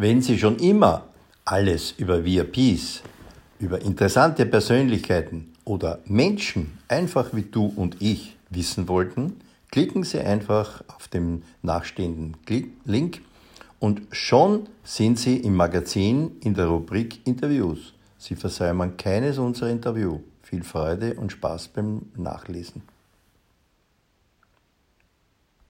Wenn Sie schon immer alles über VIPs, über interessante Persönlichkeiten oder Menschen einfach wie du und ich wissen wollten, klicken Sie einfach auf den nachstehenden Link und schon sind Sie im Magazin in der Rubrik Interviews. Sie versäumen keines unserer Interviews. Viel Freude und Spaß beim Nachlesen.